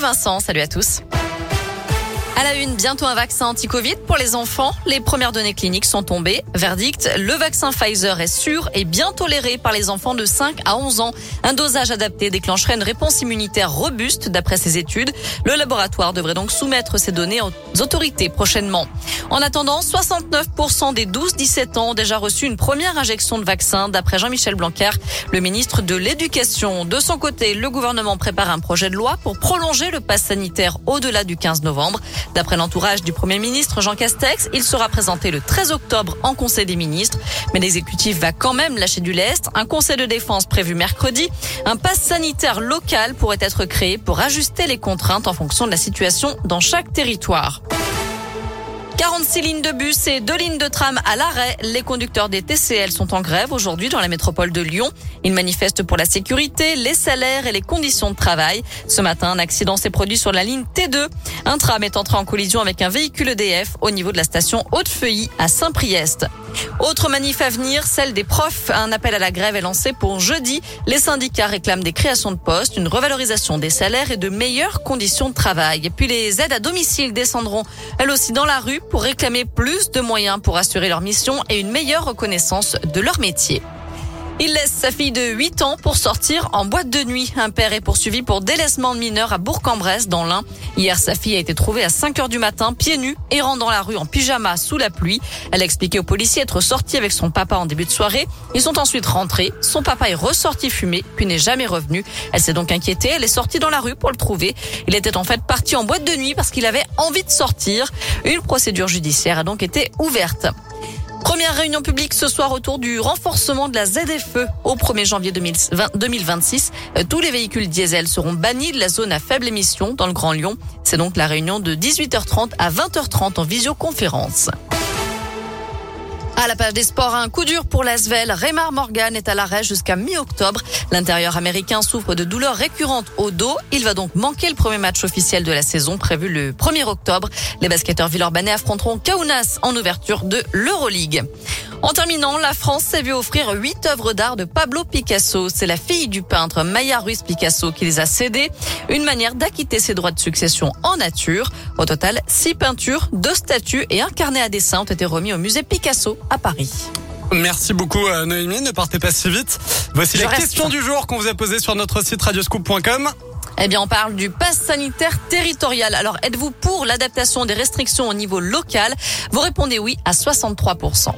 Vincent. Salut à tous. À la une, bientôt un vaccin anti-Covid pour les enfants. Les premières données cliniques sont tombées. Verdict, le vaccin Pfizer est sûr et bien toléré par les enfants de 5 à 11 ans. Un dosage adapté déclencherait une réponse immunitaire robuste d'après ces études. Le laboratoire devrait donc soumettre ces données aux autorités prochainement. En attendant, 69% des 12-17 ans ont déjà reçu une première injection de vaccin d'après Jean-Michel Blanquer, le ministre de l'Éducation. De son côté, le gouvernement prépare un projet de loi pour prolonger le pass sanitaire au-delà du 15 novembre. D'après l'entourage du Premier ministre Jean Castex, il sera présenté le 13 octobre en Conseil des ministres. Mais l'exécutif va quand même lâcher du lest. Un conseil de défense prévu mercredi. Un pass sanitaire local pourrait être créé pour ajuster les contraintes en fonction de la situation dans chaque territoire. 46 lignes de bus et deux lignes de tram à l'arrêt. Les conducteurs des TCL sont en grève aujourd'hui dans la métropole de Lyon. Ils manifestent pour la sécurité, les salaires et les conditions de travail. Ce matin, un accident s'est produit sur la ligne T2. Un tram est entré en collision avec un véhicule EDF au niveau de la station Haute-Feuilly à Saint-Priest. Autre manif à venir, celle des profs. Un appel à la grève est lancé pour jeudi. Les syndicats réclament des créations de postes, une revalorisation des salaires et de meilleures conditions de travail. Et puis les aides à domicile descendront elles aussi dans la rue pour réclamer plus de moyens pour assurer leur mission et une meilleure reconnaissance de leur métier. Il laisse sa fille de 8 ans pour sortir en boîte de nuit. Un père est poursuivi pour délaissement de mineurs à Bourg-en-Bresse dans l'Ain. Hier, sa fille a été trouvée à 5 heures du matin, pieds nus, errant dans la rue en pyjama sous la pluie. Elle a expliqué aux policiers être sortie avec son papa en début de soirée. Ils sont ensuite rentrés. Son papa est ressorti fumer, puis n'est jamais revenu. Elle s'est donc inquiétée. Elle est sortie dans la rue pour le trouver. Il était en fait parti en boîte de nuit parce qu'il avait envie de sortir. Une procédure judiciaire a donc été ouverte. Première réunion publique ce soir autour du renforcement de la ZFE au 1er janvier 2026. Euh, tous les véhicules diesel seront bannis de la zone à faible émission dans le Grand Lyon. C'est donc la réunion de 18h30 à 20h30 en visioconférence. La page des sports, un coup dur pour l'Asvel. Raymar Morgan est à l'arrêt jusqu'à mi-octobre. L'intérieur américain souffre de douleurs récurrentes au dos. Il va donc manquer le premier match officiel de la saison prévu le 1er octobre. Les basketteurs villeurbanais affronteront Kaunas en ouverture de l'Euroleague. En terminant, la France s'est vue offrir huit œuvres d'art de Pablo Picasso. C'est la fille du peintre Maya Ruiz Picasso qui les a cédées. Une manière d'acquitter ses droits de succession en nature. Au total, six peintures, deux statues et un carnet à dessin ont été remis au musée Picasso à Paris. Merci beaucoup euh, Noémie, ne partez pas si vite. Voici Je la reste. question du jour qu'on vous a posée sur notre site radioscoop.com. Eh bien, on parle du pass sanitaire territorial. Alors, êtes-vous pour l'adaptation des restrictions au niveau local? Vous répondez oui à 63%.